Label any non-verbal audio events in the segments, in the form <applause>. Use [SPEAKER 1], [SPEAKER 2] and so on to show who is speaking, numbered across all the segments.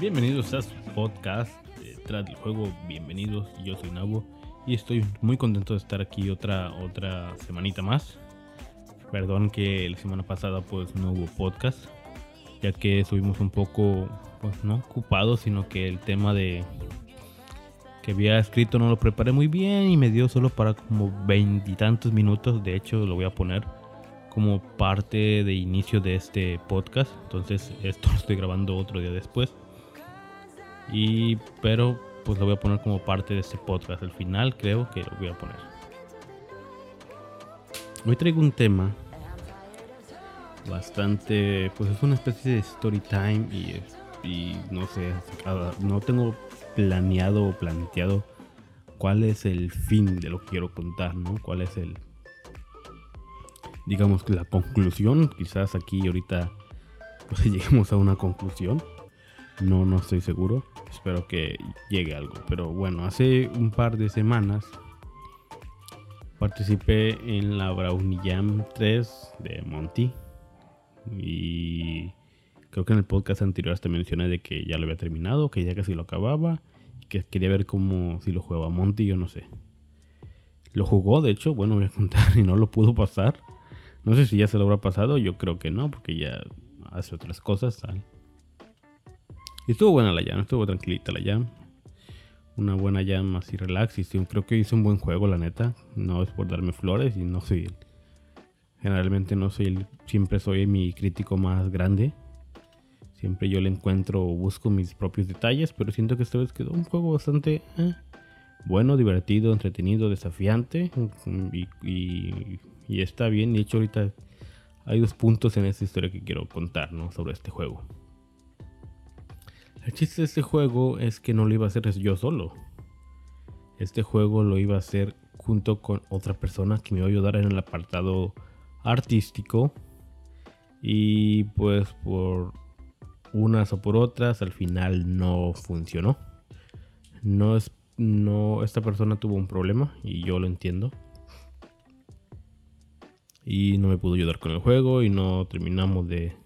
[SPEAKER 1] Bienvenidos a su podcast Detrás del Juego. Bienvenidos, yo soy Nabo y estoy muy contento de estar aquí otra, otra semanita más. Perdón que la semana pasada pues no hubo podcast, ya que estuvimos un poco, pues no ocupados, sino que el tema de que había escrito no lo preparé muy bien y me dio solo para como veintitantos minutos. De hecho, lo voy a poner como parte de inicio de este podcast. Entonces, <laughs> esto lo estoy grabando otro día después. Y, pero, pues lo voy a poner como parte de este podcast. Al final, creo que lo voy a poner. Hoy traigo un tema bastante, pues es una especie de story time y, no sé, no tengo planeado o planteado cuál es el fin de lo que quiero contar, ¿no? ¿Cuál es el, digamos la conclusión? Quizás aquí ahorita pues <laughs> lleguemos a una conclusión. No, no estoy seguro. Espero que llegue algo. Pero bueno, hace un par de semanas participé en la Brownie Jam 3 de Monty. Y creo que en el podcast anterior hasta mencioné de que ya lo había terminado, que ya casi lo acababa. Y que quería ver cómo si lo jugaba Monty, yo no sé. Lo jugó, de hecho, bueno, voy a contar <laughs> y no lo pudo pasar. No sé si ya se lo habrá pasado, yo creo que no, porque ya hace otras cosas. Tal. Y estuvo buena la jam, estuvo tranquilita la jam. Una buena jam así relax. Y creo que hizo un buen juego, la neta. No es por darme flores y no soy Generalmente no soy siempre soy mi crítico más grande. Siempre yo le encuentro o busco mis propios detalles, pero siento que esta vez quedó un juego bastante eh, bueno, divertido, entretenido, desafiante y, y, y, está bien. De hecho, ahorita hay dos puntos en esta historia que quiero contar ¿no? sobre este juego. El chiste de este juego es que no lo iba a hacer yo solo. Este juego lo iba a hacer junto con otra persona que me iba a ayudar en el apartado artístico. Y pues por unas o por otras al final no funcionó. No es no esta persona tuvo un problema y yo lo entiendo. Y no me pudo ayudar con el juego y no terminamos de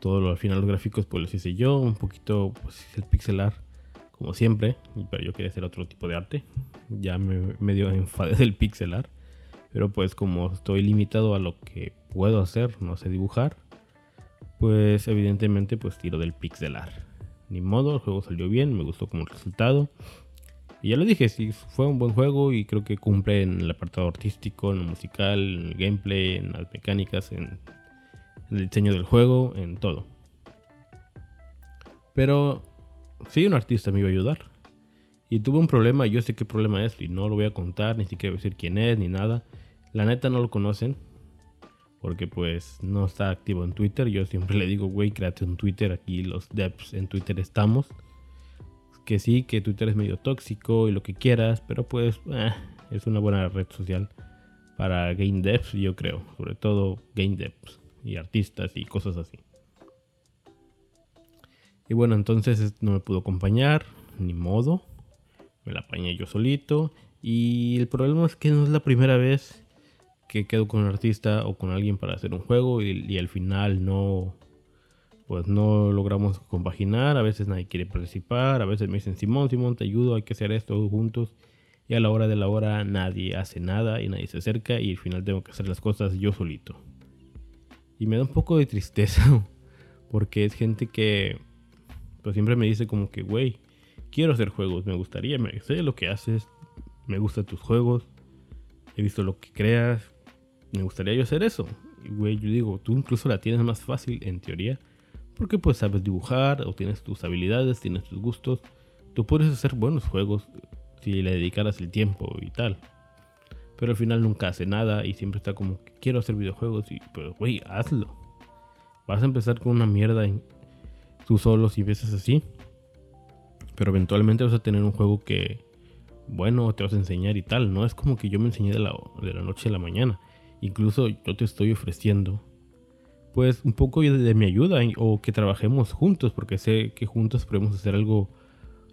[SPEAKER 1] todo lo, al final los gráficos pues los hice yo, un poquito pues el pixelar como siempre, pero yo quería hacer otro tipo de arte. Ya me medio enfadé del pixelar, pero pues como estoy limitado a lo que puedo hacer, no sé dibujar, pues evidentemente pues tiro del pixelar. Ni modo, el juego salió bien, me gustó como resultado. Y ya lo dije, sí, fue un buen juego y creo que cumple en el apartado artístico, en el musical, en el gameplay, en las mecánicas, en en el diseño del juego, en todo. Pero si un artista me iba a ayudar. Y tuve un problema, yo sé qué problema es y no lo voy a contar, ni siquiera decir quién es, ni nada. La neta no lo conocen. Porque pues no está activo en Twitter. Yo siempre <laughs> le digo, güey, créate un Twitter. Aquí los devs en Twitter estamos. Que sí, que Twitter es medio tóxico y lo que quieras. Pero pues eh, es una buena red social para game devs, yo creo. Sobre todo game devs y artistas y cosas así. Y bueno, entonces no me pudo acompañar, ni modo. Me la apañé yo solito. Y el problema es que no es la primera vez que quedo con un artista o con alguien para hacer un juego y, al final no, pues no logramos compaginar. A veces nadie quiere participar. A veces me dicen, Simón, Simón, te ayudo, hay que hacer esto juntos. Y a la hora de la hora nadie hace nada y nadie se acerca y al final tengo que hacer las cosas yo solito. Y me da un poco de tristeza. <laughs> Porque es gente que pues siempre me dice como que, güey, quiero hacer juegos, me gustaría, me sé lo que haces, me gustan tus juegos, he visto lo que creas, me gustaría yo hacer eso. Y güey, yo digo, tú incluso la tienes más fácil en teoría, porque pues sabes dibujar o tienes tus habilidades, tienes tus gustos, tú puedes hacer buenos juegos si le dedicaras el tiempo y tal pero al final nunca hace nada y siempre está como quiero hacer videojuegos y pues güey, hazlo. Vas a empezar con una mierda en, tú solo si ves así. Pero eventualmente vas a tener un juego que, bueno, te vas a enseñar y tal. No es como que yo me enseñé de la, de la noche a la mañana. Incluso yo te estoy ofreciendo, pues un poco de, mi ayuda o que trabajemos juntos, porque sé que juntos podemos hacer algo,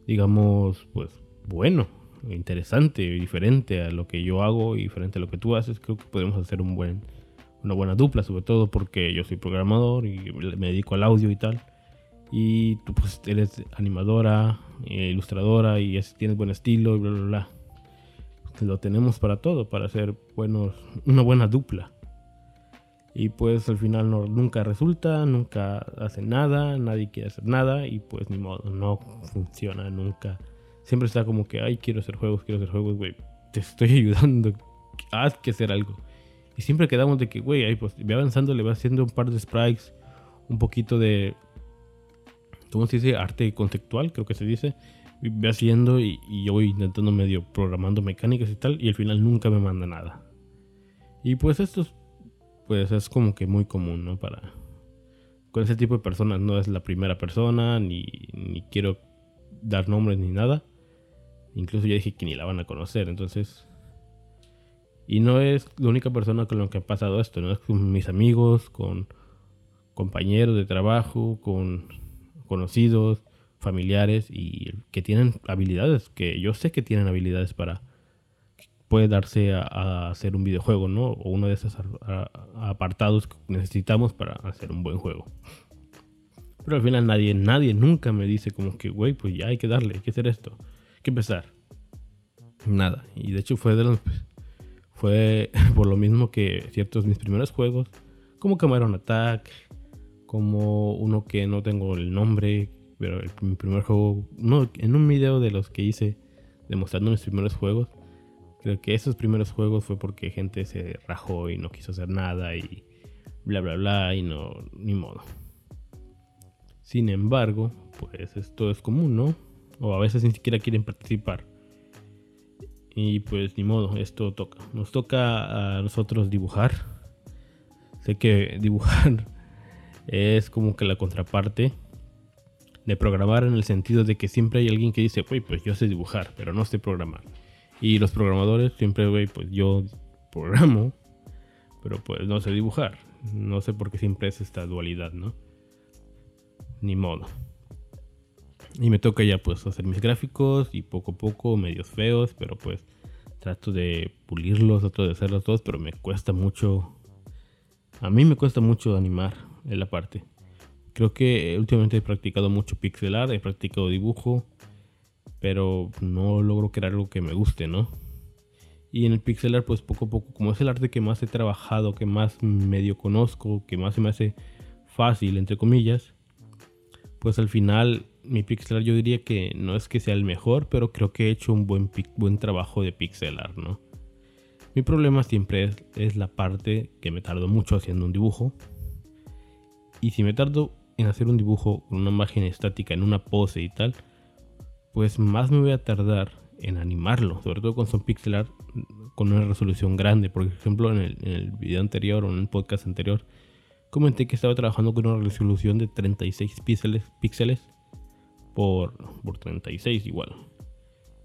[SPEAKER 1] digamos, pues bueno, interesante, diferente a lo que yo hago y diferente a lo que tú haces. Creo que podemos hacer un buen, una buena dupla, sobre todo porque yo soy programador y me dedico al audio y tal. Y tú pues eres animadora, eh, ilustradora y tienes buen estilo y bla, bla, bla. Lo tenemos para todo, para hacer buenos, una buena dupla. Y pues al final no, nunca resulta, nunca hace nada, nadie quiere hacer nada y pues ni modo, no funciona nunca. Siempre está como que, ay, quiero hacer juegos, quiero hacer juegos, güey, te estoy <laughs> ayudando, haz que hacer algo. Y siempre quedamos de que, güey, ahí pues ve avanzando, le va haciendo un par de sprites, un poquito de, ¿cómo se dice? Arte conceptual, creo que se dice. Ve haciendo y, y yo voy intentando medio programando mecánicas y tal, y al final nunca me manda nada. Y pues esto es pues es como que muy común, ¿no? Para... Con ese tipo de personas no es la primera persona, ni, ni quiero dar nombres ni nada. Incluso ya dije que ni la van a conocer, entonces... Y no es la única persona con la que ha pasado esto, ¿no? Es con mis amigos, con compañeros de trabajo, con conocidos, familiares y que tienen habilidades, que yo sé que tienen habilidades para puede darse a, hacer un videojuego, ¿no? O uno de esos apartados que necesitamos para hacer un buen juego. Pero al final nadie, nadie nunca me dice como que, güey, pues ya hay que darle, hay que hacer esto, hay que empezar. Nada. Y de hecho fue de los, fue <laughs> por lo mismo que ciertos mis primeros juegos, como Cameron Attack, como uno que no tengo el nombre, pero mi primer juego, no, en un video de los que hice demostrando mis primeros juegos, Creo que esos primeros juegos fue porque gente se rajó y no quiso hacer nada y bla bla bla y no, ni modo. Sin embargo, pues esto es común, ¿no? O a veces ni siquiera quieren participar. Y pues ni modo, esto toca. Nos toca a nosotros dibujar. Sé que dibujar es como que la contraparte de programar en el sentido de que siempre hay alguien que dice, pues yo sé dibujar, pero no sé programar. Y los programadores siempre, güey, pues yo programo, pero pues no sé dibujar. No sé por qué siempre es esta dualidad, ¿no? Ni modo. Y me toca ya pues hacer mis gráficos y poco a poco, medios feos, pero pues trato de pulirlos, trato de hacerlos todos, pero me cuesta mucho. A mí me cuesta mucho animar en la parte. Creo que últimamente he practicado mucho pixel art, he practicado dibujo, pero no logro crear algo que me guste, ¿no? Y en el pixel art, pues poco a poco, como es el arte que más he trabajado, que más medio conozco, que más se me hace fácil, entre comillas, pues al final mi pixel art yo diría que no es que sea el mejor, pero creo que he hecho un buen, buen trabajo de pixel art, ¿no? Mi problema siempre es, es la parte que me tardo mucho haciendo un dibujo. Y si me tardo en hacer un dibujo con una imagen estática, en una pose y tal, pues más me voy a tardar en animarlo, sobre todo con son pixel art con una resolución grande. Por ejemplo, en el, video anterior o en el podcast anterior, comenté que estaba trabajando con una resolución de 36 píxeles, píxeles por, por 36 igual.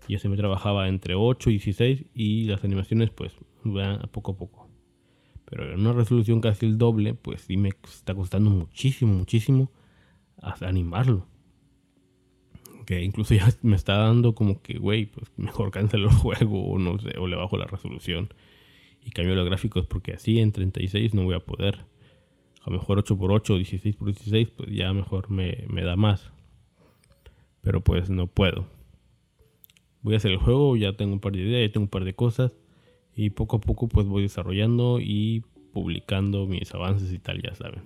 [SPEAKER 1] Y se me trabajaba entre 8 y 16 y las animaciones pues van poco a poco. Pero en una resolución casi el doble, pues sí me está costando muchísimo, muchísimo animarlo que incluso <laughs> ya me está dando como que, güey, pues mejor cancelo el juego o no sé, o le bajo la resolución y cambio los gráficos porque así en 36 no voy a poder. A lo mejor 8x8 o 16x16 pues ya mejor me, me da más. Pero pues no puedo. Voy a hacer el juego, ya tengo un par de ideas, ya tengo un par de cosas y poco a poco pues voy desarrollando y publicando mis avances y tal, ya saben.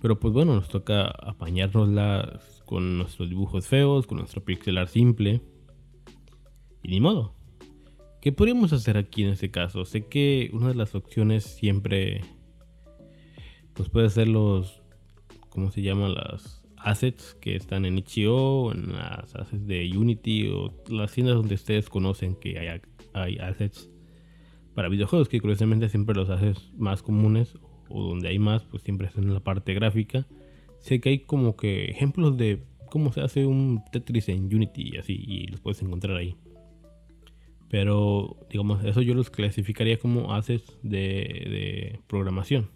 [SPEAKER 1] Pero pues bueno, nos toca apañárnosla con nuestros dibujos feos, con nuestro pixelar simple. Y ni modo. ¿Qué podríamos hacer aquí en este caso? Sé que una de las opciones siempre pues puede ser los ¿cómo se llaman las assets que están en Itch.io, en las assets de Unity o las tiendas donde ustedes conocen que hay, hay assets para videojuegos que curiosamente siempre los assets más comunes o donde hay más pues siempre están en la parte gráfica sé que hay como que ejemplos de cómo se hace un Tetris en Unity y así, y los puedes encontrar ahí. Pero, digamos, eso yo los clasificaría como assets de, programación.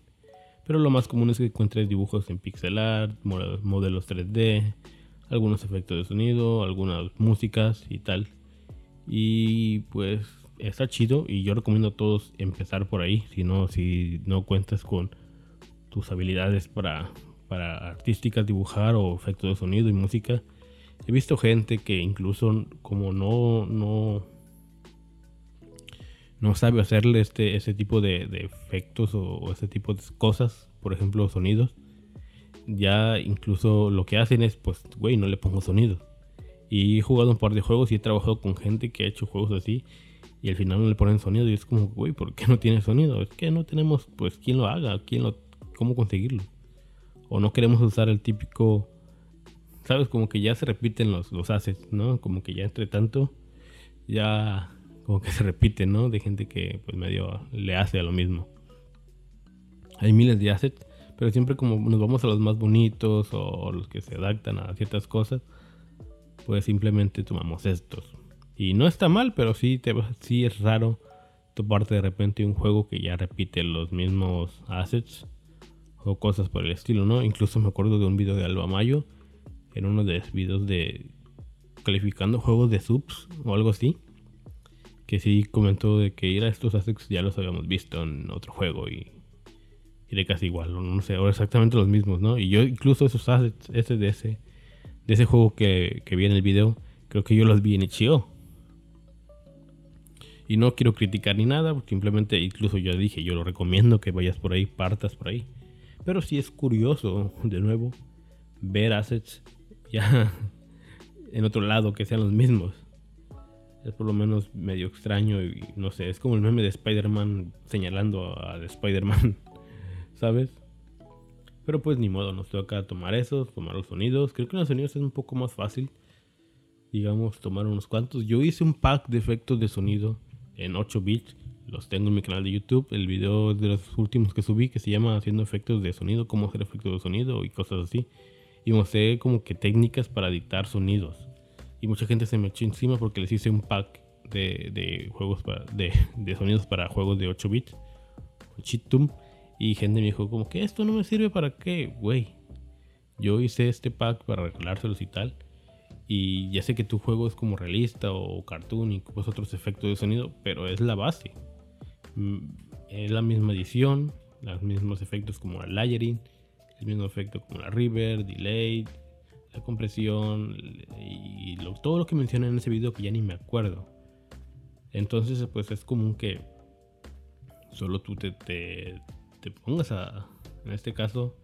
[SPEAKER 1] Pero lo más común es que encuentres dibujos en pixel art, modelos 3D, algunos efectos de sonido, algunas músicas y tal. Y pues está chido y yo recomiendo a todos empezar por ahí, si no, si no cuentas con tus habilidades para, para artísticas, dibujar o efectos de sonido y música. He visto gente que incluso como no, no, no sabe hacerle este, ese tipo de, efectos o, ese tipo de cosas, por ejemplo sonidos, ya incluso lo que hacen es, pues, güey, no le pongo sonido. Y he jugado un par de juegos y he trabajado con gente que ha hecho juegos así y al final no le ponen sonido y es como, güey, ¿por qué no tiene sonido? Es que no tenemos, pues, quién lo haga, quién lo, cómo conseguirlo. O no queremos usar el típico, sabes, como que ya se repiten los, los assets, ¿no? Como que ya entre tanto, ya como que se repite, ¿no? De gente que pues medio le hace a lo mismo. Hay miles de assets, pero siempre como nos vamos a los más bonitos o los que se adaptan a ciertas cosas, pues simplemente tomamos estos. Y no está mal, pero sí, te, sí es raro toparte de repente un juego que ya repite los mismos assets o cosas por el estilo, ¿no? Incluso me acuerdo de un video de Alba Mayo, en uno de los videos de calificando juegos de subs o algo así que sí comentó de que ir a estos assets ya los habíamos visto en otro juego y iré casi igual, no sé, ahora exactamente los mismos, ¿no? Y yo incluso esos assets, ese de ese, de ese juego que, que vi en el video, creo que yo los vi en Itch.io. Y no quiero criticar ni nada, simplemente incluso yo dije, yo lo recomiendo que vayas por ahí, partas por ahí. Pero sí es curioso, de nuevo, ver assets ya <laughs> en otro lado que sean los mismos es por lo menos medio extraño y no sé, es como el meme de Spider-Man señalando a, Spider-Man, <laughs> ¿sabes? Pero pues ni modo, nos toca tomar esos, tomar los sonidos. Creo que los sonidos es un poco más fácil. Digamos, tomar unos cuantos. Yo hice un pack de efectos de sonido en 8 bits. Los tengo en mi canal de YouTube. El video de los últimos que subí que se llama Haciendo efectos de sonido, cómo hacer efectos de sonido y cosas así. Y mostré como que técnicas para dictar sonidos y mucha gente se me echó encima porque les hice un pack de, juegos para, de, sonidos para juegos de 8 bits, Chitum, y gente me dijo como que esto no me sirve para qué, güey. Yo hice este pack para regalárselos y tal. Y ya sé que tu juego es como realista o cartoon y pues otros efectos de sonido, pero es la base. Mm, es la misma edición, los mismos efectos como el layering, el mismo efecto como la river, delay, la compresión y todo lo que mencioné en ese video que ya ni me acuerdo. Entonces, pues es común que solo tú te, te, pongas a, en este caso,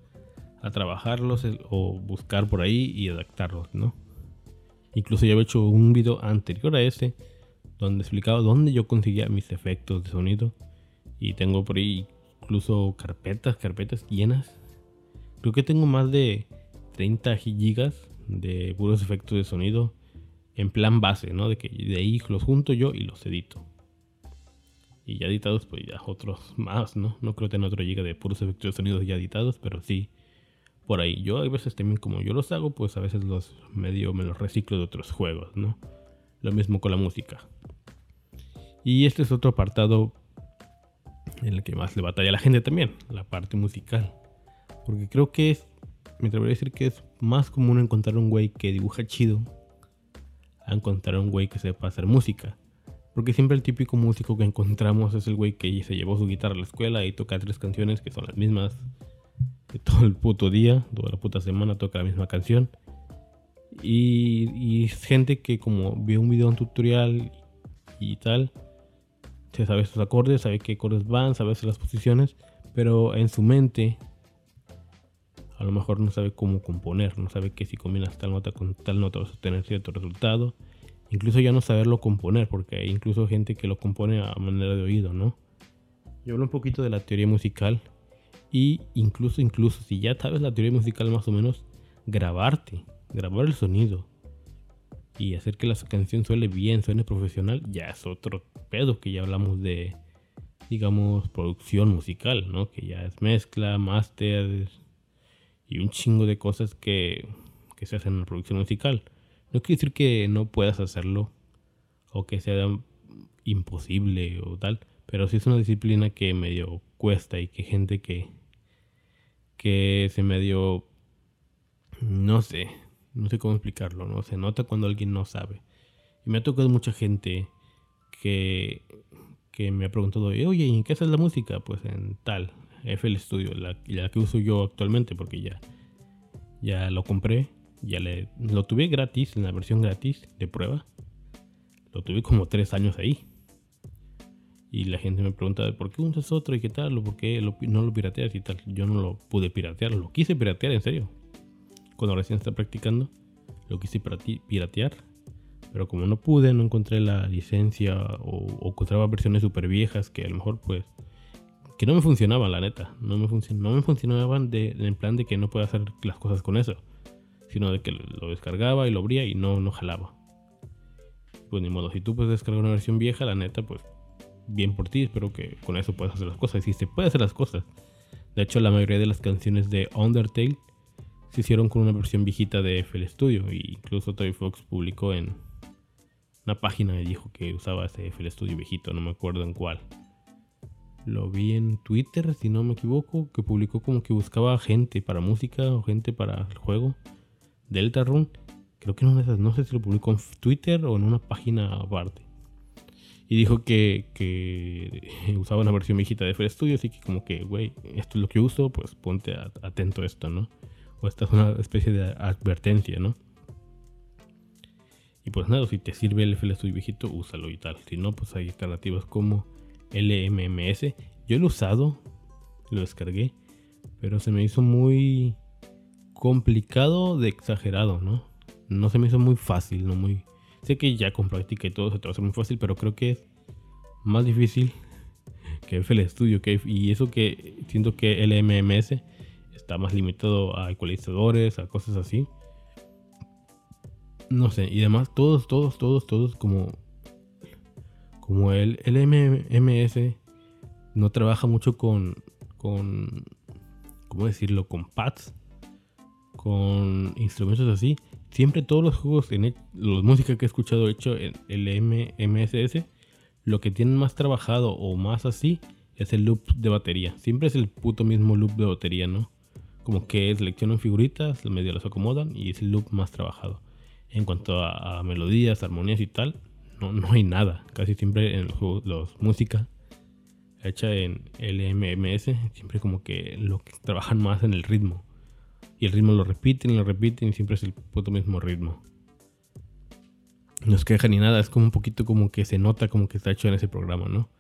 [SPEAKER 1] a trabajarlos o buscar por ahí y adaptarlos, ¿no? Incluso ya he hecho un video anterior a ese donde explicaba dónde yo conseguía mis efectos de sonido y tengo por ahí incluso carpetas, carpetas llenas. Creo que tengo más de 30 gigas de puros efectos de sonido en plan base, ¿no? De que de ahí los junto yo y los edito. Y ya editados, pues ya otros más, ¿no? No creo tener otro giga de puros efectos de sonido ya editados, pero sí por ahí. Yo a veces también como yo los hago, pues a veces los medio me los reciclo de otros juegos, ¿no? Lo mismo con la música. Y este es otro apartado en el que más le batalla a la gente también, la parte musical. Porque creo que es me atrevería a decir que es más común encontrar un güey que dibuja chido a encontrar un güey que sepa hacer música. Porque siempre el típico músico que encontramos es el güey que se llevó su guitarra a la escuela y toca tres canciones que son las mismas de todo el puto día, toda la puta semana toca la misma canción. Y, y gente que como vio un video, un tutorial y tal, se sabe sus acordes, sabe qué acordes van, sabe las posiciones, pero en su mente a lo mejor no sabe cómo componer, no sabe que si combinas tal nota con tal nota vas a tener cierto resultado. Incluso ya no saberlo componer, porque hay incluso gente que lo compone a manera de oído, ¿no? Yo hablo un poquito de la teoría musical y incluso, incluso si ya sabes la teoría musical más o menos, grabarte, grabar el sonido y hacer que la canción suene bien, suene profesional, ya es otro pedo que ya hablamos de, digamos, producción musical, ¿no? Que ya es mezcla, máster, y un chingo de cosas que, que se hacen en la producción musical. No quiere decir que no puedas hacerlo o que sea imposible o tal, pero sí es una disciplina que medio cuesta y que gente que, que se me dio, no sé, no sé cómo explicarlo, ¿no? Se nota cuando alguien no sabe. Y me ha tocado mucha gente que, que me ha preguntado, oye, ¿y en qué haces la música? Pues en tal, FL Studio, la, la que uso yo actualmente, porque ya, ya lo compré, ya lo tuve gratis, en la versión gratis de prueba. Lo tuve como tres años ahí. Y la gente me pregunta, ¿por qué usas otro y qué tal? ¿O por qué no lo pirateas y tal? Yo no lo pude piratear, lo quise piratear en serio. Cuando recién estaba practicando, lo quise piratear. Pero como no pude, no encontré la licencia o, encontraba versiones súper viejas que a lo mejor pues... Que no me funcionaban, la neta. No me, no me funcionaban de, en plan de que no puedo hacer las cosas con eso. Sino de que lo descargaba y lo abría y no, no jalaba. Pues ni modo, si tú puedes descargar una versión vieja, la neta, pues bien por ti, espero que con eso puedas hacer las cosas. Y se puede hacer las cosas. De hecho, la mayoría de las canciones de Undertale se hicieron con una versión viejita de FL Studio. Incluso Toy Fox publicó en una página y dijo que usaba ese FL Studio viejito, no me acuerdo en cuál. Lo vi en Twitter, si no me equivoco, que publicó como que buscaba gente para música o gente para el juego. Deltarune. Creo que no, no sé si lo publicó en Twitter o en una página aparte y dijo que, <laughs> usaba una versión viejita de FL Studio, así que como que, güey, esto es lo que uso, pues ponte atento a esto, ¿no? O esta es una especie de advertencia, ¿no? Y pues nada, si te sirve el FL Studio viejito, úsalo y tal. Si no, pues hay alternativas como LMMS. Yo lo he usado, lo descargué, pero se me hizo muy complicado de exagerado, ¿no? No se me hizo muy fácil, no muy Sé que ya con práctica y todo se te va a hacer muy fácil, pero creo que es más difícil <laughs> que FL Studio. Que, y eso que siento que el MMS está más limitado a ecualizadores, a cosas así. No sé, y además todos, todos, todos, todos como, como el LMMS no trabaja mucho con, con, ¿cómo decirlo? Con pads, con instrumentos así siempre todos los juegos, en los música que he escuchado hecho en el MSS, lo que tienen más trabajado o más así es el loop de batería. Siempre es el puto mismo loop de batería, ¿no? Como que seleccionan figuritas, medio las acomodan y es el loop más trabajado. En cuanto a, melodías, armonías y tal, no, no hay nada. Casi siempre en los juegos, los música hecha en LMMS, siempre como que lo que trabajan más en el ritmo. Y el ritmo lo repiten lo repiten y siempre es el puto mismo ritmo. No se queja ni nada, es como un poquito como que se nota como que está hecho en ese programa, ¿no?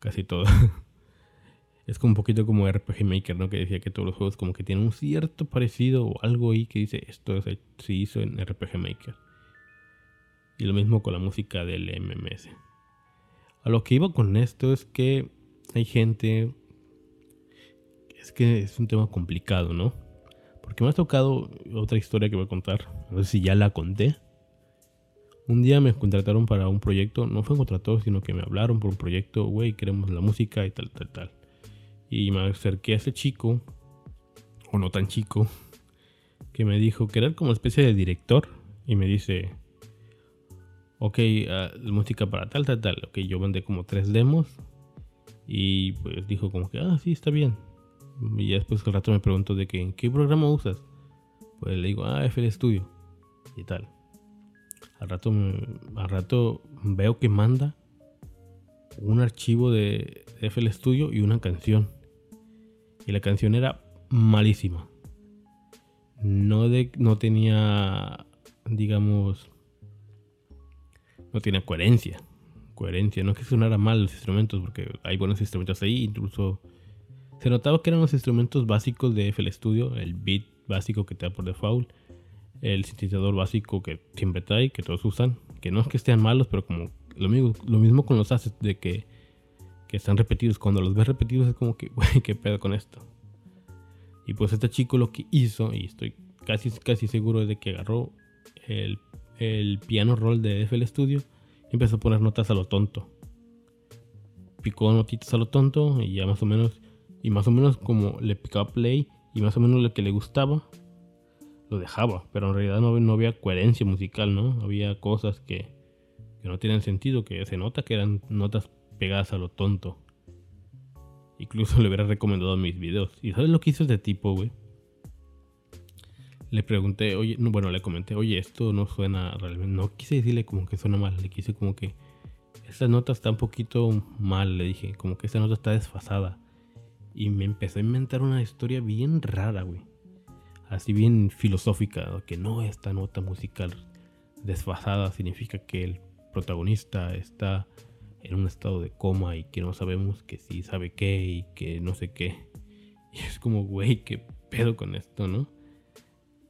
[SPEAKER 1] Casi todo. <laughs> es como un poquito como RPG Maker, ¿no? Que decía que todos los juegos como que tienen un cierto parecido o algo ahí que dice esto se hizo en RPG Maker. Y lo mismo con la música del MMS. A lo que iba con esto es que hay gente... Es que es un tema complicado, ¿no? Porque me ha tocado otra historia que voy a contar. No sé si ya la conté. Un día me contrataron para un proyecto. No fue contratado, sino que me hablaron por un proyecto. Güey, queremos la música y tal, tal, tal. Y me acerqué a ese chico. O no tan chico. Que me dijo que era como especie de director. Y me dice. Ok, uh, música para tal, tal, tal. Ok, yo mandé como tres demos. Y pues dijo como que, ah, sí, está bien. Y después al rato me pregunto de que, ¿en qué programa usas? Pues le digo, ah, FL Studio. Y tal. Al rato, al rato veo que manda un archivo de FL Studio y una canción. Y la canción era malísima. No, de, no tenía, digamos, no tenía coherencia. Coherencia, no es que sonara mal los instrumentos, porque hay buenos instrumentos ahí, incluso se notaba que eran los instrumentos básicos de FL Studio, el beat básico que te da por default, el sintetizador básico que siempre trae, que todos usan, que no es que estén malos, pero como lo mismo, lo mismo con los assets de que, que están repetidos. Cuando los ves repetidos es como que, <laughs> güey, qué pedo con esto. Y pues este chico lo que hizo, y estoy casi, casi seguro de que agarró el, el piano roll de FL Studio y empezó a poner notas a lo tonto. Picó notitas a lo tonto y ya más o menos y más o menos como le picaba play y más o menos lo que le gustaba, lo dejaba. Pero en realidad no, había coherencia musical, ¿no? Había cosas que, que no tienen sentido, que se nota que eran notas pegadas a lo tonto. Incluso <laughs> le hubiera recomendado mis videos. ¿Y sabes lo que hizo este tipo, güey? Le pregunté, oye, no, bueno, le comenté, oye, esto no suena realmente. No quise decirle como que suena mal, le quise como que esta nota está un poquito mal, le dije, como que esta nota está desfasada. Y me empezó a inventar una historia bien rara, güey. Así bien filosófica, que no, esta nota musical desfasada significa que el protagonista está en un estado de coma y que no sabemos que sí sabe qué y que no sé qué. <laughs> Y es como, güey, qué pedo con esto, ¿no?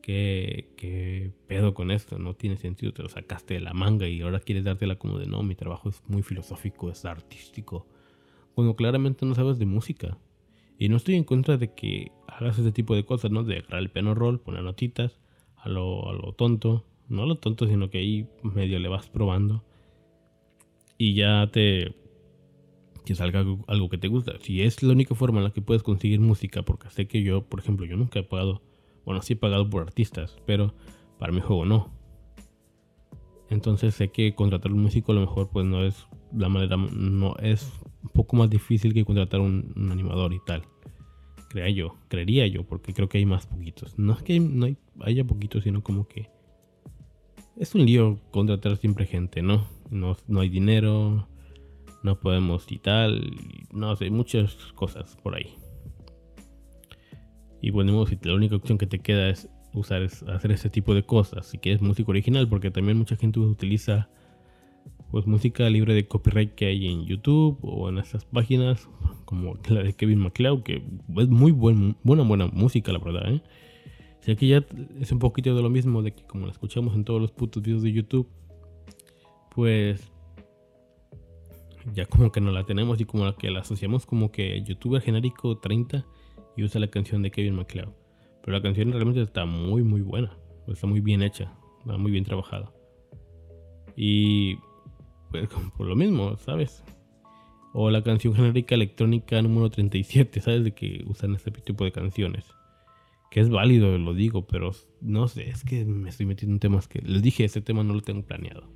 [SPEAKER 1] ¿Qué, ¿Qué pedo con esto? No tiene sentido, te lo sacaste de la manga y ahora quieres dártela como de no, mi trabajo es muy filosófico, es artístico. Cuando claramente no sabes de música. Y no estoy en contra de que hagas ese tipo de cosas, ¿no? De agarrar el piano roll, poner notitas a lo, a lo tonto. No a lo tonto, sino que ahí medio le vas probando. Y ya te... Que salga algo, algo que te gusta. Si es la única forma en la que puedes conseguir música, porque sé que yo, por ejemplo, yo nunca he pagado... Bueno, sí he pagado por artistas, pero para mi juego no. Entonces sé que contratar un músico a lo mejor pues no es la manera, no es un poco más difícil que contratar un, animador y tal. Crea yo, creería yo, porque creo que hay más poquitos. No es que no hay, haya poquitos, sino como que es un lío contratar siempre gente, ¿no? No, no hay dinero, no podemos y tal, no sé, muchas cosas por ahí. Y bueno, si la única opción que te queda es usar hacer ese tipo de cosas. Si quieres música original, porque también mucha gente utiliza pues música libre de copyright que hay en YouTube o en esas páginas, como la de Kevin MacLeod, que es muy buen, buena, buena música, la verdad. ¿eh? Si aquí ya es un poquito de lo mismo, de que como la escuchamos en todos los putos videos de YouTube, pues ya como que no la tenemos y como que la asociamos como que youtuber genérico 30 y usa la canción de Kevin MacLeod. Pero la canción realmente está muy, muy buena. Está muy bien hecha. Está muy bien trabajada. Y pues <laughs> por lo mismo, ¿sabes? O la canción genérica electrónica número 37, ¿sabes? De que usan este tipo de canciones. Que es válido, lo digo, pero no sé, es que me estoy metiendo en temas que... Les dije, este tema no lo tengo planeado.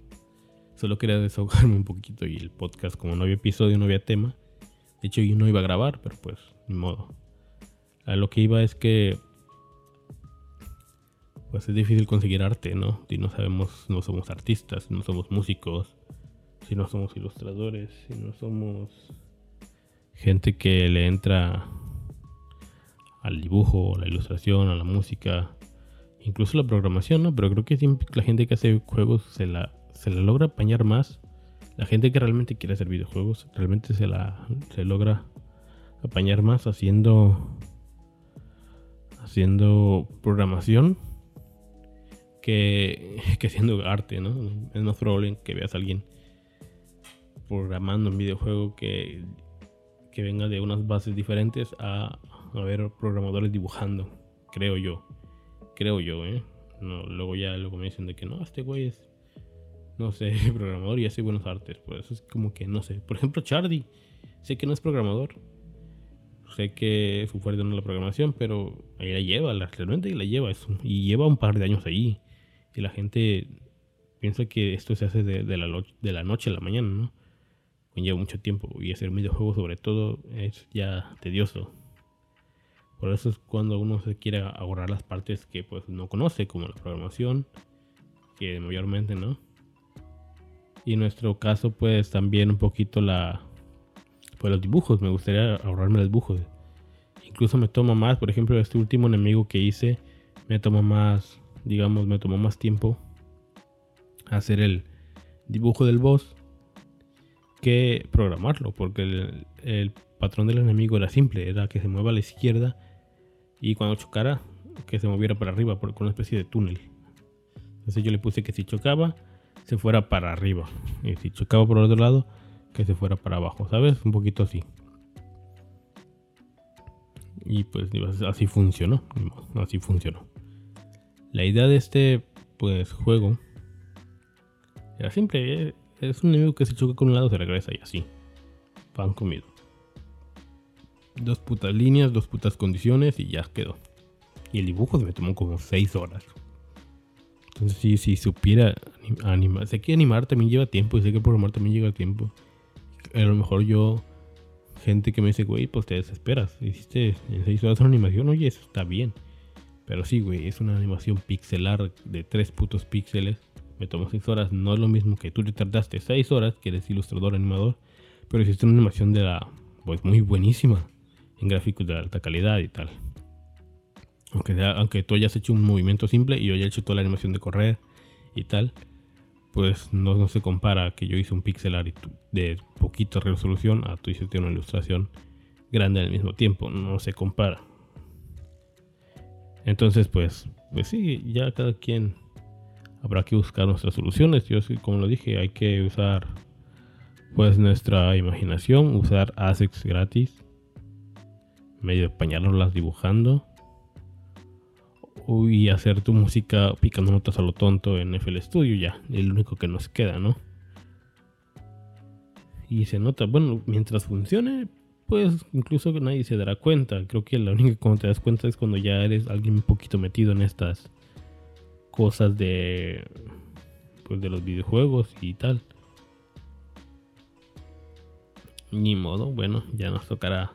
[SPEAKER 1] Solo quería desahogarme un poquito y el podcast, como no había episodio, no había tema. De hecho, yo no iba a grabar, pero pues, ni modo. A lo que iba es que pues es difícil conseguir arte, ¿no? Si no sabemos, no somos artistas, si no somos músicos, si no somos ilustradores, si no somos gente que le entra al dibujo, a la ilustración, a la música, incluso la programación, ¿no? Pero creo que siempre la gente que hace juegos se la, se la logra apañar más. La gente que realmente quiere hacer videojuegos realmente se la se logra apañar más haciendo haciendo programación que, que haciendo arte, ¿no? Es más probable que veas a alguien programando un videojuego que, que venga de unas bases diferentes a, a ver programadores dibujando, creo yo. Creo yo, ¿eh? Luego ya luego me dicen de que no, este güey es, no sé, <laughs> programador y hace buenos artes. Pues eso es como que, no sé. Por ejemplo, Chardy, sé que no es programador. Sé que su fuerte no es la programación, pero ahí la lleva, realmente la lleva. Eso, y lleva un par de años ahí. Y la gente piensa que esto se hace de, la, la noche a la mañana, ¿no? Lleva mucho tiempo. Y hacer videojuegos sobre todo es ya tedioso. Por eso es cuando uno se quiere ahorrar las partes que pues no conoce, como la programación, que mayormente no. Y en nuestro caso pues también un poquito la... Pues los dibujos, me gustaría ahorrarme los dibujos. Incluso me toma más, por ejemplo, este último enemigo que hice, me toma más, digamos, me tomó más tiempo hacer el dibujo del boss que programarlo, porque el, el patrón del enemigo era simple, era que se mueva a la izquierda y cuando chocara, que se moviera para arriba, por, con una especie de túnel. Entonces yo le puse que si chocaba, se fuera para arriba. Y si chocaba por el otro lado, que se fuera para abajo, ¿sabes? Un poquito así. Y pues así funcionó. Así funcionó. La idea de este pues juego era simple. Es un enemigo que se choca con un lado, se regresa y así. Pan comido dos putas líneas, dos putas condiciones y ya quedó. Y el dibujo me tomó como 6 horas. Entonces, si, si supiera animar, sé que animar también lleva tiempo y sé que programar también lleva tiempo. A lo mejor yo gente que me dice, güey, pues te desesperas. Hiciste en 6 horas una animación, oye, eso está bien. Pero sí, güey, es una animación pixelar de 3 putos píxeles. Me tomó 6 horas, no es lo mismo que tú te tardaste 6 horas, que eres ilustrador animador. Pero hiciste una animación de la, pues muy buenísima, en gráficos de alta calidad y tal. Aunque, aunque tú hayas hecho un movimiento simple y yo haya hecho toda la animación de correr y tal, pues no, se compara que yo hice un pixel art de poquita resolución a tú hiciste una ilustración grande al mismo tiempo, no se compara. Entonces, pues, pues sí, ya cada quien habrá que buscar nuestras soluciones. Yo, como lo dije, hay que usar pues nuestra imaginación, usar assets gratis, medio apañarnos dibujando y hacer tu música picando notas a lo tonto en FL Studio ya, es lo único que nos queda, ¿no? Y se nota, bueno, mientras funcione, pues incluso nadie se dará cuenta. Creo que la única cuando te das cuenta es cuando ya eres alguien un poquito metido en estas cosas de pues de los videojuegos y tal. Ni modo, bueno, ya nos tocará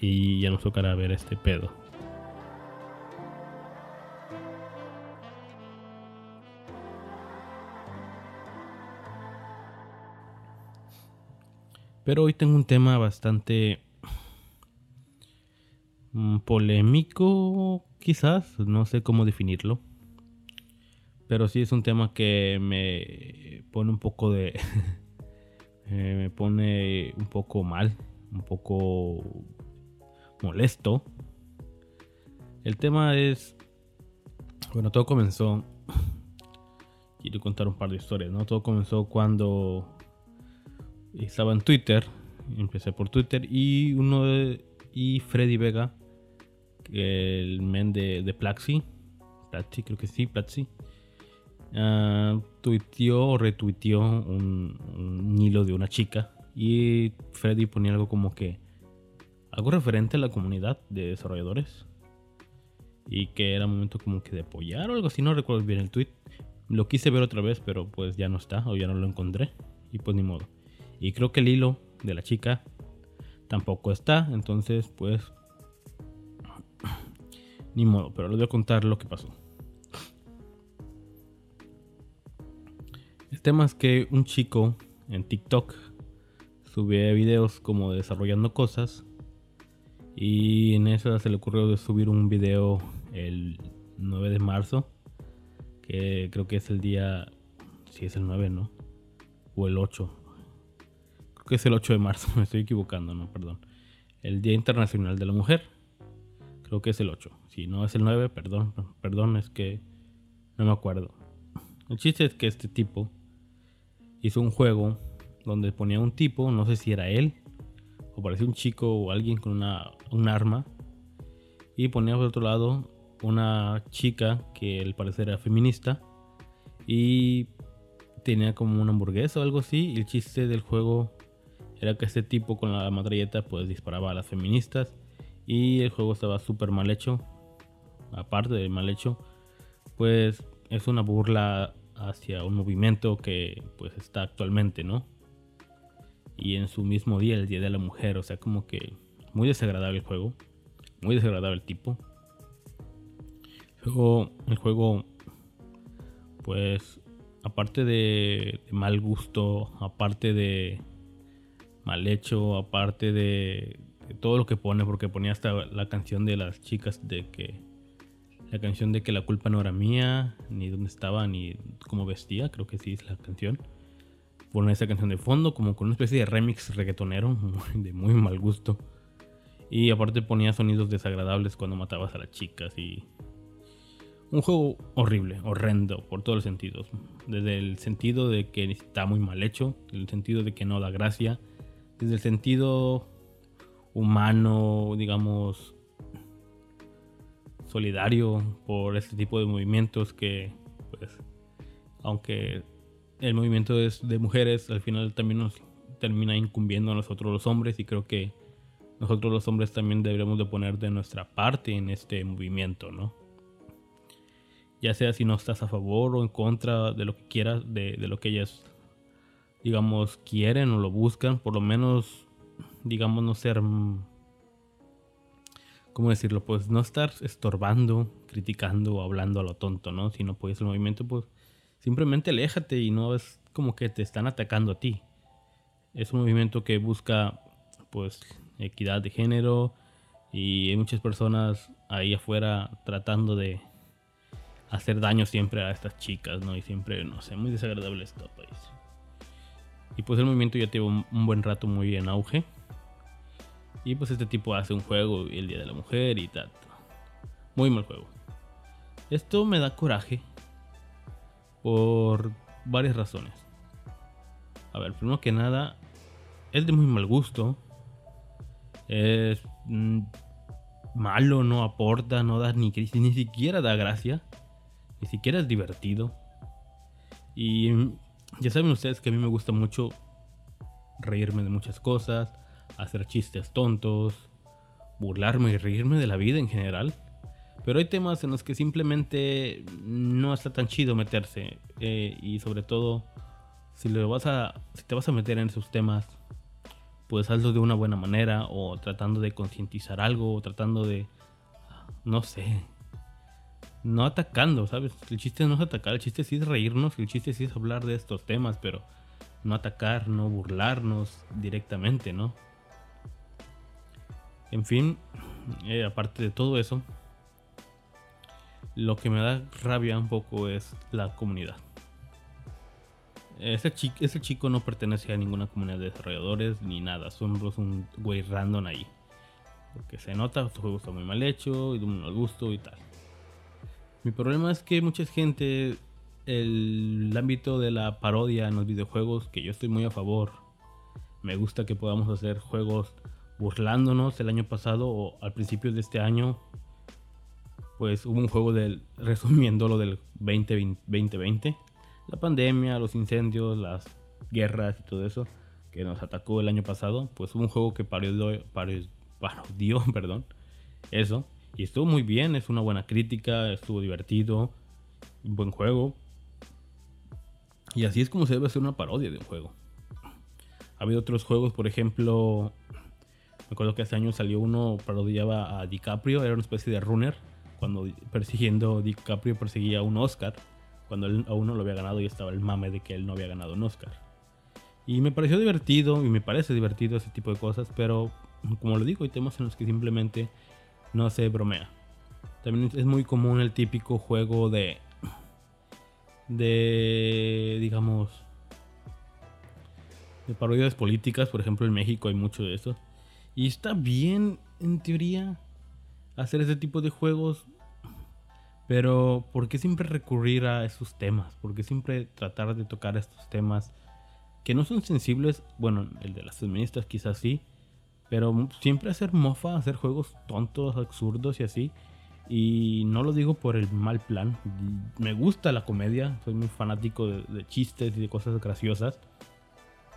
[SPEAKER 1] y ya nos tocará ver este pedo. Pero hoy tengo un tema bastante mm, polémico, quizás, no sé cómo definirlo. Pero sí es un tema que me pone un poco de... <laughs> Eh, me pone un poco mal, un poco molesto. El tema es... Bueno, todo comenzó... Quiero contar un par de historias, ¿no? Todo comenzó cuando estaba en Twitter, empecé por Twitter y uno de, y Freddy Vega, el men de, Plaxi, Plaxi creo que sí, Plaxi, uh, tuiteó o retuiteó un, un, hilo de una chica y Freddy ponía algo como que algo referente a la comunidad de desarrolladores y que era momento como que de apoyar o algo así, no recuerdo bien el tweet. Lo quise ver otra vez, pero pues ya no está o ya no lo encontré y pues ni modo. Y creo que el hilo de la chica tampoco está. Entonces, pues... <clears throat> Ni modo, pero les voy a contar lo que pasó. El tema es que un chico en TikTok subía videos como desarrollando cosas. Y en eso se le ocurrió de subir un video el 9 de marzo. Que creo que es el día... Si es el 9, ¿no? O el 8 que es el 8 de marzo, <laughs> me estoy equivocando, no, perdón. El Día Internacional de la Mujer. Creo que es el 8. Si no es el 9, perdón, perdón, es que no me acuerdo. El chiste es que este tipo hizo un juego donde ponía un tipo, no sé si era él, o parecía un chico o alguien con una, un arma, y ponía por otro lado una chica que al parecer era feminista, y tenía como una hamburguesa o algo así, y el chiste del juego era que este tipo con la matralleta pues disparaba a las feministas y el juego estaba súper mal hecho. Aparte de mal hecho, pues es una burla hacia un movimiento que pues está actualmente, ¿no? Y en su mismo día, el Día de la Mujer, o sea, como que muy desagradable el juego, muy desagradable el tipo. Luego el juego, pues, aparte de mal gusto, aparte de mal hecho, aparte de, todo lo que pone, porque ponía hasta la canción de las chicas de que la canción de que la culpa no era mía, ni dónde estaba, ni cómo vestía, creo que sí es la canción. Pone esa canción de fondo, como con una especie de remix reggaetonero, <laughs> de muy mal gusto. Y aparte ponía sonidos desagradables cuando matabas a las chicas y... Un juego horrible, horrendo, por todos los sentidos. Desde el sentido de que está muy mal hecho, el sentido de que no da gracia, desde el sentido humano, digamos, solidario por este tipo de movimientos que, pues, aunque el movimiento es de mujeres, al final también nos termina incumbiendo a nosotros los hombres y creo que nosotros los hombres también deberíamos de poner de nuestra parte en este movimiento, ¿no? Ya sea si no estás a favor o en contra de lo que quieras, de, de lo que ellas digamos, quieren o lo buscan, por lo menos digamos, no ser... mm, ¿Cómo decirlo? Pues no estar estorbando, criticando o hablando a lo tonto, ¿no? Si no puedes el movimiento, pues simplemente aléjate y no es como que te están atacando a ti. Es un movimiento que busca, pues, equidad de género y hay muchas personas ahí afuera tratando de hacer daño siempre a estas chicas, ¿no? Y siempre, no sé, muy desagradable esto, país. Y pues el movimiento ya tiene un, un buen rato muy en auge. Y pues este tipo hace un juego el Día de la Mujer y tal. Muy mal juego. Esto me da coraje por varias razones. A ver, primero que nada, es de muy mal gusto. Es mm, malo, no aporta, no da ni, ni siquiera da gracia. Ni siquiera es divertido. Y ya saben ustedes que a mí me gusta mucho reírme de muchas cosas, hacer chistes tontos, burlarme y reírme de la vida en general. Pero hay temas en los que simplemente no está tan chido meterse. eh, y sobre todo, si, lo vas a, si te vas a meter en esos temas, pues hazlo de una buena manera o tratando de concientizar algo o tratando de, no sé, no atacando, ¿sabes? El chiste no es atacar, el chiste sí es reírnos, el chiste sí es hablar de estos temas, pero no atacar, no burlarnos directamente, ¿no? En fin, eh, aparte de todo eso, lo que me da rabia un poco es la comunidad. Ese, chi- ese chico no pertenece a ninguna comunidad de desarrolladores ni nada, son es un güey random ahí. Porque se nota, su juego está muy mal hecho y de mal gusto y tal. Mi problema es que mucha gente, el, el ámbito de la parodia en los videojuegos, que yo estoy muy a favor, me gusta que podamos hacer juegos burlándonos el año pasado o al principio de este año. Pues hubo un juego del, <laughs> resumiendo lo del 2020, 2020, la pandemia, los incendios, las guerras y todo eso que nos atacó el año pasado. Pues hubo un juego que parodió, parodió, <laughs> perdón, eso. Y estuvo muy bien, es una buena crítica, estuvo divertido, buen juego. Y así es como se debe hacer una parodia de un juego. Ha habido otros juegos, por ejemplo, me acuerdo que hace años salió uno parodiaba a DiCaprio, era una especie de runner, cuando persiguiendo DiCaprio perseguía un Oscar, cuando él aún no lo había ganado y estaba el mame de que él no había ganado un Oscar. Y me pareció divertido y me parece divertido ese tipo de cosas, pero como lo digo, hay temas en los que simplemente no se bromea. También es muy común el típico juego de. de. digamos. de parodias políticas. Por ejemplo, en México hay mucho de eso. Y está bien, en teoría, hacer ese tipo de juegos. Pero, ¿por qué siempre recurrir a esos temas? ¿Por qué siempre tratar de tocar estos temas que no son sensibles? Bueno, el de las feministas quizás sí. Pero siempre hacer mofa, hacer juegos tontos, absurdos y así. Y no lo digo por el mal plan. Me gusta la comedia. Soy muy fanático de, chistes y de cosas graciosas.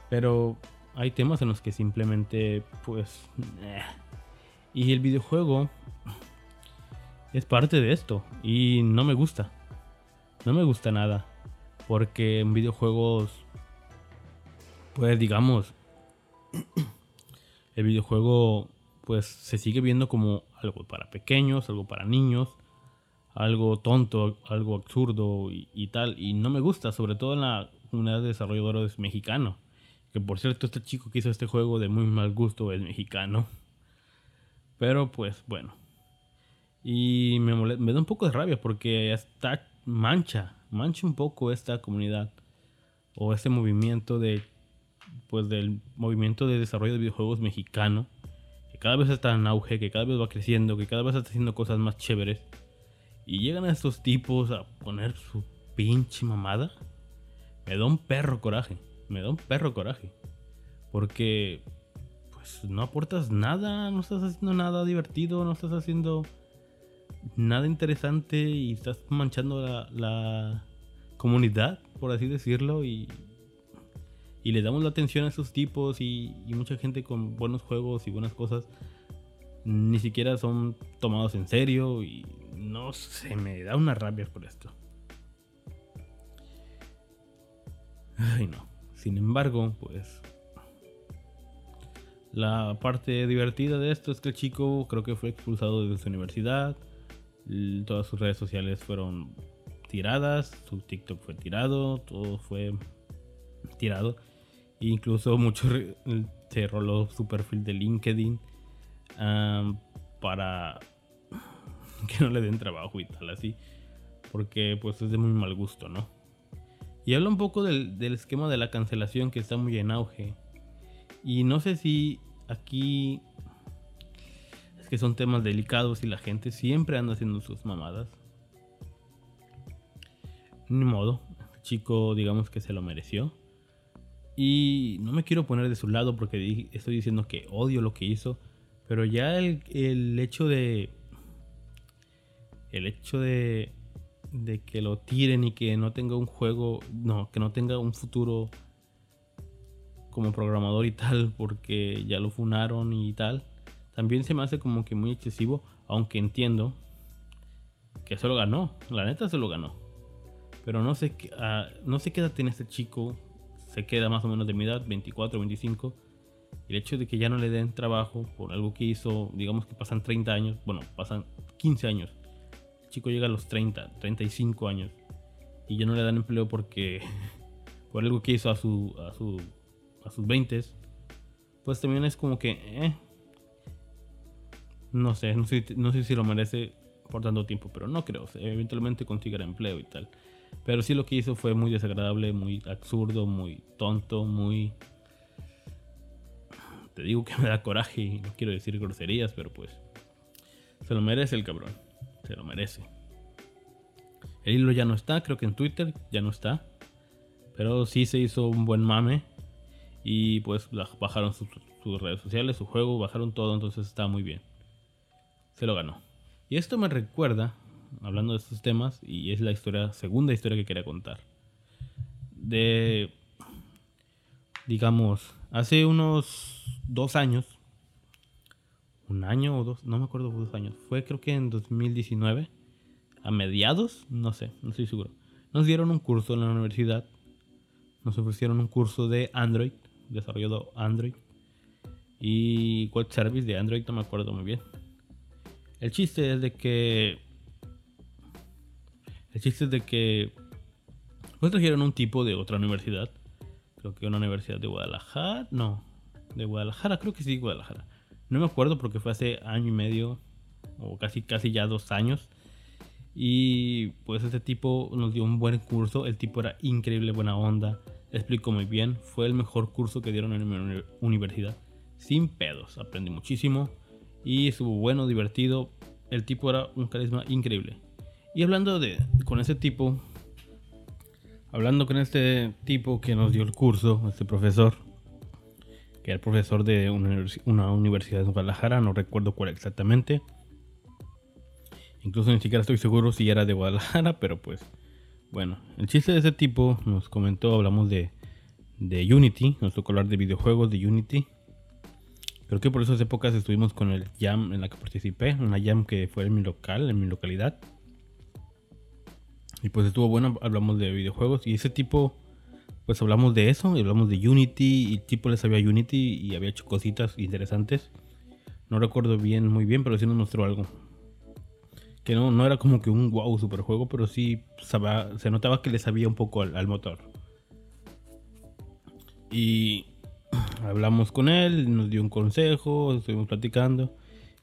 [SPEAKER 1] Pero hay temas en los que simplemente, pues... eh. Y el videojuego es parte de esto. Y no me gusta. No me gusta nada. Porque en videojuegos, pues digamos, el videojuego pues se sigue viendo como algo para pequeños, algo para niños, algo tonto, algo absurdo y, tal. Y no me gusta, sobre todo en la comunidad de desarrolladores mexicano. Que por cierto, este chico que hizo este juego de muy mal gusto es mexicano. Pero pues bueno. Y me, mole- me da un poco de rabia porque está mancha, mancha un poco esta comunidad o este movimiento de pues del movimiento de desarrollo de videojuegos mexicano que cada vez está en auge, que cada vez va creciendo, que cada vez está haciendo cosas más chéveres y llegan a estos tipos a poner su pinche mamada. Me da un perro coraje, me da un perro coraje. Porque pues no aportas nada, no estás haciendo nada divertido, no estás haciendo nada interesante y estás manchando la, la comunidad, por así decirlo, y, y le damos la atención a esos tipos y, y mucha gente con buenos juegos y buenas cosas ni siquiera son tomados en serio y no sé, me da una rabia por esto. Ay no. Sin embargo, pues La parte divertida de esto es que el chico creo que fue expulsado de su universidad. Todas sus redes sociales fueron tiradas, su TikTok fue tirado, todo fue tirado. Incluso mucho <laughs> se roló su perfil de LinkedIn para <laughs> que no le den trabajo y tal así. Porque pues es de muy mal gusto, ¿no? Y habla un poco del, del esquema de la cancelación que está muy en auge. Y no sé si aquí es que son temas delicados y la gente siempre anda haciendo sus mamadas. Ni modo, chico digamos que se lo mereció. Y no me quiero poner de su lado porque estoy diciendo que odio lo que hizo. Pero ya el, el hecho de... El hecho de... De que lo tiren y que no tenga un juego... No, que no tenga un futuro como programador y tal, <laughs> porque ya lo funaron y tal, también se me hace como que muy excesivo, aunque entiendo que se lo ganó, la neta se lo ganó. Pero no sé, uh, no sé qué edad tiene este chico, se queda más o menos de mi edad, 24, 25. El hecho de que ya no le den trabajo por algo que hizo, digamos que pasan 30 años, bueno, pasan 15 años. El chico llega a los 30, 35 años y ya no le dan empleo porque <laughs> por algo que hizo a su, a su a sus 20, pues también es como que, eh, no sé, no sé, no sé si lo merece por tanto tiempo, pero no creo. eventualmente consiga empleo y tal. Pero sí lo que hizo fue muy desagradable, muy absurdo, muy tonto, muy... Te digo que <laughs> me da coraje y no quiero decir groserías, pero pues... Se lo merece el cabrón. Se lo merece. El hilo ya no está, creo que en Twitter ya no está. Pero sí se hizo un buen mame y pues bajaron sus, redes sociales, su juego, bajaron todo, entonces está muy bien. Se lo ganó. Y esto me recuerda, hablando de estos temas, y es la historia, segunda historia que quería contar. De, digamos, hace unos dos años, un año o dos, no me acuerdo dos años, fue creo que en 2019, a mediados, no sé, no estoy seguro. Nos dieron un curso en la universidad, nos ofrecieron un curso de Android desarrollado Android. Y web service de Android, no me acuerdo muy bien. El chiste es de que. El chiste es de que. Pues trajeron un tipo de otra universidad. Creo que una universidad de Guadalajara. No. De Guadalajara, creo que sí, Guadalajara. No me acuerdo porque fue hace año y medio. O casi, casi ya dos años. Y pues este tipo nos dio un buen curso. El tipo era increíble, buena onda explicó muy bien, fue el mejor curso que dieron en mi universidad. Sin pedos, aprendí muchísimo y estuvo bueno, divertido. El tipo era un carisma increíble. Y hablando de con ese tipo, hablando con este tipo que nos dio el curso, este profesor, que era el profesor de una, universidad de Guadalajara, no recuerdo cuál exactamente. Incluso ni siquiera estoy seguro si era de Guadalajara, <laughs> pero pues bueno, el chiste de ese tipo nos comentó, hablamos de, de Unity, tocó hablar de videojuegos de Unity. Creo que por esas épocas estuvimos con el Jam en la que participé, una Jam que fue en mi local, en mi localidad. Y pues estuvo bueno, hablamos de videojuegos y ese tipo, pues hablamos de eso, y hablamos de Unity y tipo le sabía Unity y había hecho cositas interesantes. No recuerdo bien, muy bien, pero sí nos mostró algo que no, no era como que un wow super juego, pero sí se notaba que le sabía un poco al, motor. Y <clears throat> hablamos con él, nos dio un consejo, estuvimos platicando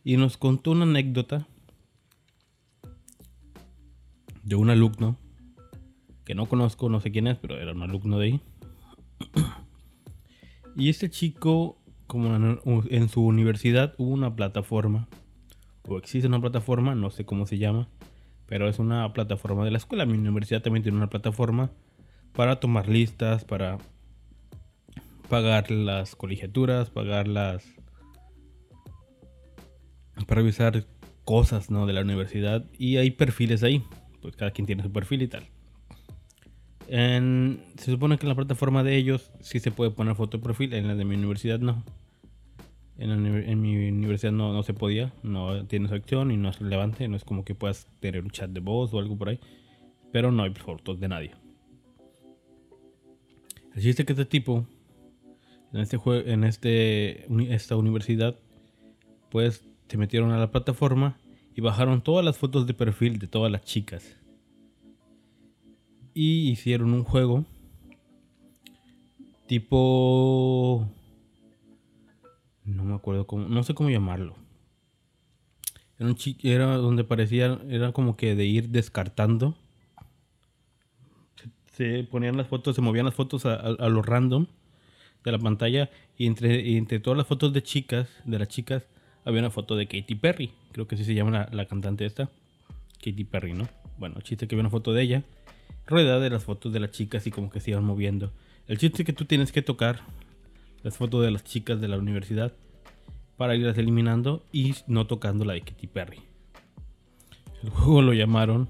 [SPEAKER 1] y nos contó una anécdota de un alumno que no conozco, no sé quién es, pero era un alumno de ahí. <clears throat> Y este chico, como en su universidad hubo una plataforma o existe una plataforma, no sé cómo se llama, pero es una plataforma de la escuela. Mi universidad también tiene una plataforma para tomar listas, para pagar las colegiaturas, pagar las... para revisar cosas ¿no? de la universidad y hay perfiles ahí, pues cada quien tiene su perfil y tal. se supone que en la plataforma de ellos sí se puede poner foto de perfil, en la de mi universidad no. En, mi universidad no, no, se podía, no tiene esa opción y no es relevante, no es como que puedas tener un chat de voz o algo por ahí, pero no hay fotos de nadie. El chiste que este tipo En este en este esta universidad, pues se metieron a la plataforma y bajaron todas las fotos de perfil de todas las chicas. Y hicieron un juego tipo no me acuerdo cómo, no sé cómo llamarlo. Era, un era donde parecía, era como que de ir descartando. Se, ponían las fotos, se movían las fotos a, a, a lo random de la pantalla y entre, y entre todas las fotos de chicas, de las chicas, había una foto de Katy Perry. Creo que así se llama la, la cantante esta. Katy Perry, ¿no? Bueno, el chiste que había una foto de ella, rodeada de las fotos de las chicas y como que se iban moviendo. El chiste es que tú tienes que tocar las fotos de las chicas de la universidad para irlas eliminando y no tocando la de Katy Perry. El juego lo llamaron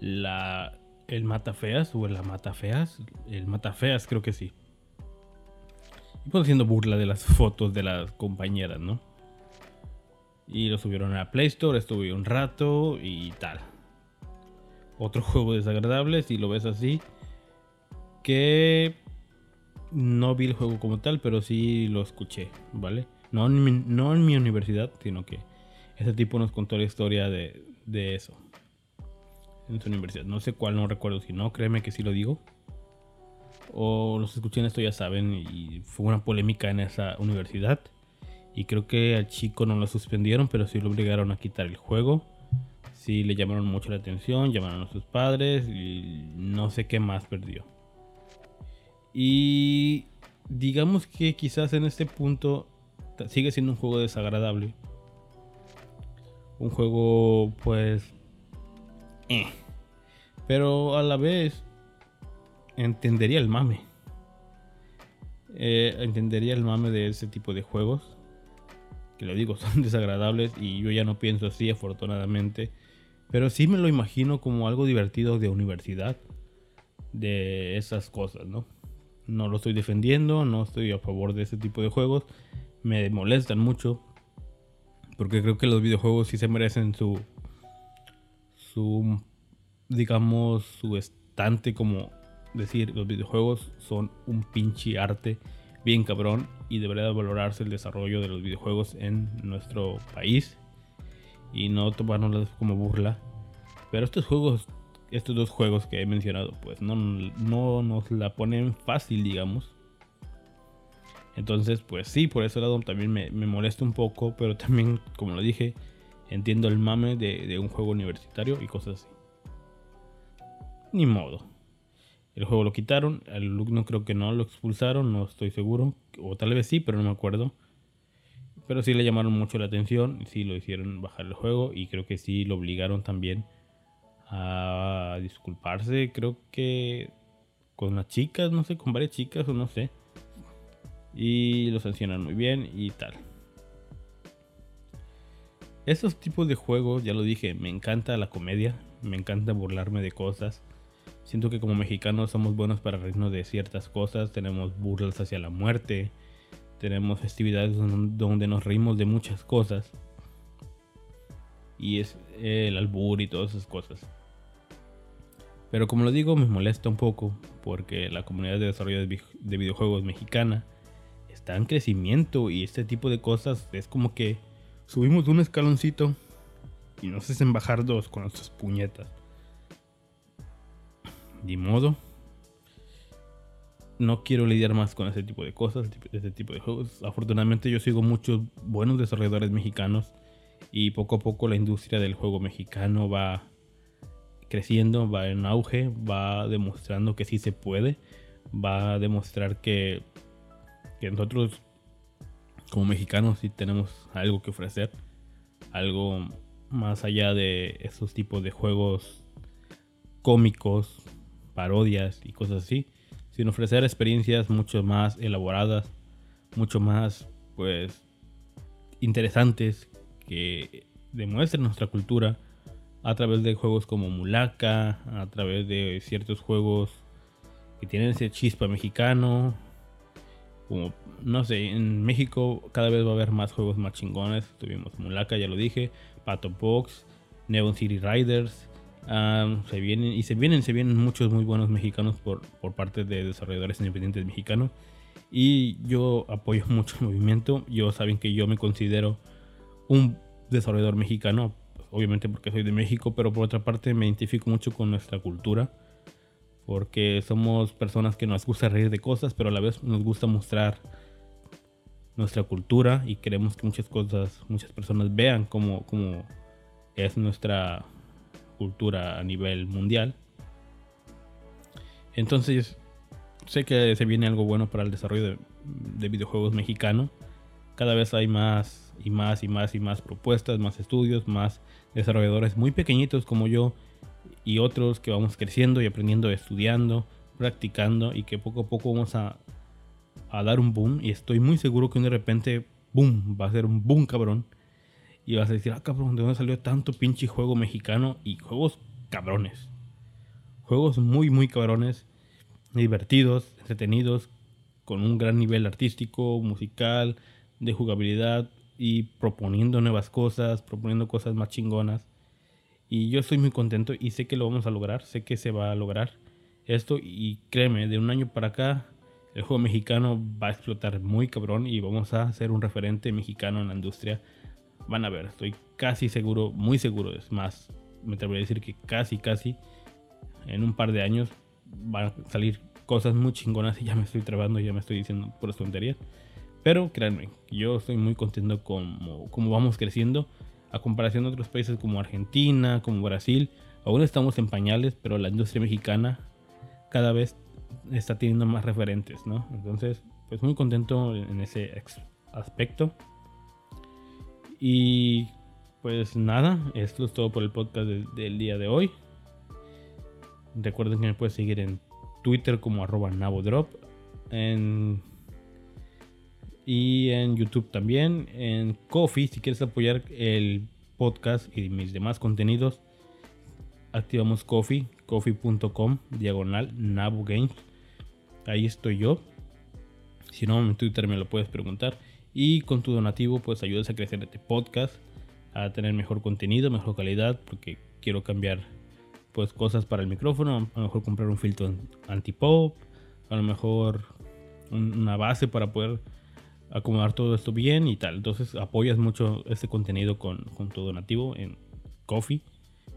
[SPEAKER 1] la el Matafeas o la Matafeas, el Matafeas creo que sí. Y pues haciendo burla de las fotos de las compañeras, ¿no? Y lo subieron a la Play Store, estuve un rato y tal. Otro <laughs> juego desagradable, si lo ves así. Que no vi el juego como tal, pero sí lo escuché, ¿vale? No en mi, no en mi universidad, sino que ese tipo nos contó la historia de, de eso. En su universidad. No sé cuál, no recuerdo si no, créeme que sí lo digo. O los escuché en esto ya saben, y fue una polémica en esa universidad. Y creo que al chico no lo suspendieron, pero sí lo obligaron a quitar el juego. Sí le llamaron mucho la atención, llamaron a sus padres y no sé qué más perdió. Y digamos que quizás en este punto sigue siendo un juego desagradable. Un juego pues... eh. Pero a la vez entendería el mame. Eh, entendería el mame de ese tipo de juegos. Que lo digo, <laughs> son desagradables y yo ya no pienso así afortunadamente. Pero sí me lo imagino como algo divertido de universidad. De esas cosas, ¿no? No lo estoy defendiendo, no estoy a favor de ese tipo de juegos. Me molestan mucho. Porque creo que los videojuegos sí se merecen su. Su. Digamos, su estante como decir, los videojuegos son un pinche arte bien cabrón y debería valorarse el desarrollo de los videojuegos en nuestro país y no tomárnoslas como burla. Pero estos juegos, estos dos juegos que he mencionado, pues no, no nos la ponen fácil, digamos. Entonces, pues sí, por ese lado también me, me molesta un poco, pero también, como lo dije, entiendo el mame de, de un juego universitario y cosas así. Ni modo. El juego lo quitaron, al alumno creo que no lo expulsaron, no estoy seguro, o tal vez sí, pero no me acuerdo. Pero sí le llamaron mucho la atención, sí lo hicieron bajar el juego y creo que sí lo obligaron también a disculparse, creo que con las chicas, no sé, con varias chicas o no sé. Y lo sancionan muy bien y tal. Esos tipos de juegos, ya lo dije, me encanta la comedia, me encanta burlarme de cosas. Siento que como mexicanos somos buenos para reírnos de ciertas cosas, tenemos burlas hacia la muerte, tenemos festividades don- donde nos reímos de muchas cosas. Y es el albur y todas esas cosas. Pero como lo digo, me molesta un poco porque la comunidad de desarrollo de videojuegos mexicana está en crecimiento y este tipo de cosas es como que subimos un escaloncito y nos hacen bajar dos con nuestras puñetas. Ni modo. No quiero lidiar más con ese tipo de cosas, ese tipo de juegos. Afortunadamente yo sigo muchos buenos desarrolladores mexicanos y poco a poco la industria del juego mexicano va creciendo, va en auge, va demostrando que sí se puede, va a demostrar que, que nosotros como mexicanos sí tenemos algo que ofrecer, algo más allá de esos tipos de juegos cómicos, parodias y cosas así, sin ofrecer experiencias mucho más elaboradas, mucho más pues interesantes que demuestren nuestra cultura a través de juegos como Mulaka, a través de ciertos juegos que tienen ese chispa mexicano. Como, no sé, en México cada vez va a haber más juegos más chingones. Tuvimos Mulaka, ya lo dije, Pato Box, Neon City Riders. Um, se vienen y se vienen, se vienen muchos muy buenos mexicanos por, por parte de desarrolladores independientes mexicanos. Y yo apoyo <laughs> mucho el movimiento. Yo saben que yo me considero un desarrollador mexicano, obviamente porque soy de México, pero por otra parte me identifico mucho con nuestra cultura. Porque somos personas que nos gusta reír de cosas, pero a la vez nos gusta mostrar nuestra cultura y queremos que muchas cosas, muchas personas vean cómo, cómo es nuestra cultura a nivel mundial. Entonces, sé que se viene algo bueno para el desarrollo de, videojuegos mexicano. Cada vez hay más y más y más y más propuestas, más estudios, más desarrolladores muy pequeñitos como yo y otros que vamos creciendo y aprendiendo, estudiando, practicando y que poco a poco vamos a, a dar un boom. Y estoy muy seguro que de repente, boom, va a ser un boom cabrón y vas a decir, ah, cabrón, ¿de dónde salió tanto pinche juego mexicano? Y juegos cabrones. Juegos muy, muy cabrones. Divertidos, entretenidos, con un gran nivel artístico, musical, de jugabilidad y proponiendo nuevas cosas, proponiendo cosas más chingonas. Y yo estoy muy contento y sé que lo vamos a lograr, sé que se va a lograr esto y créeme, de un año para acá el juego mexicano va a explotar muy cabrón y vamos a ser un referente mexicano en la industria Van a ver, estoy casi seguro, muy seguro, es más, me atrevería a decir que casi, casi, en un par de años van a salir cosas muy chingonas y ya me estoy trabando, ya me estoy diciendo puras tonterías. Pero créanme, yo estoy muy contento con cómo vamos creciendo a comparación de otros países como Argentina, como Brasil. Aún estamos en pañales, pero la industria mexicana cada vez está teniendo más referentes, ¿no? Entonces, pues muy contento en ese aspecto. Y pues nada, esto es todo por el podcast del, día de hoy. Recuerden que me puedes seguir en Twitter como arroba Navodrop. y en YouTube también. En Coffee, si quieres apoyar el podcast y mis demás contenidos, activamos Coffee, coffee.com, diagonal Nabo Games. Ahí estoy yo. Si no, en Twitter me lo puedes preguntar. Y con tu donativo pues ayudas a crecer este podcast, a tener mejor contenido, mejor calidad, porque quiero cambiar pues cosas para el micrófono, a lo mejor comprar un filtro anti-pop, a lo mejor una base para poder acomodar todo esto bien y tal. Entonces apoyas mucho este contenido con, con tu donativo en Coffee,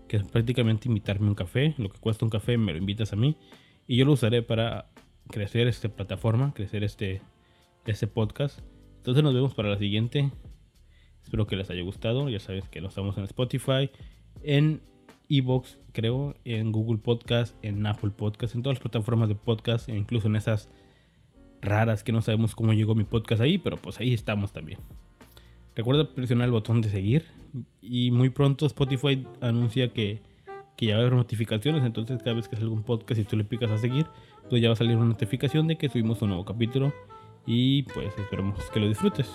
[SPEAKER 1] que es prácticamente invitarme un café. Lo que cuesta un café me lo invitas a mí y yo lo usaré para crecer esta plataforma, crecer este, este podcast entonces nos vemos para la siguiente. Espero que les haya gustado. Ya sabes que lo estamos en Spotify, en Evox, creo, en Google Podcast, en Apple Podcast, en todas las plataformas de podcast, e incluso en esas raras que no sabemos cómo llegó mi podcast ahí, pero pues ahí estamos también. Recuerda presionar el botón de seguir y muy pronto Spotify anuncia que, que ya va a haber notificaciones, entonces cada vez que salga un podcast y tú le picas a seguir, pues ya va a salir una notificación de que subimos un nuevo capítulo y pues esperamos que lo disfrutes.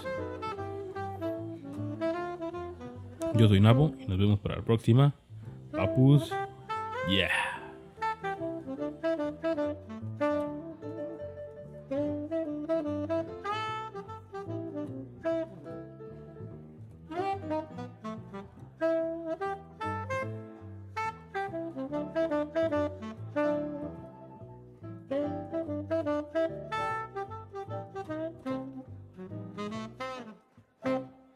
[SPEAKER 1] Yo soy Nabo y nos vemos para la próxima. Papus. Yeah.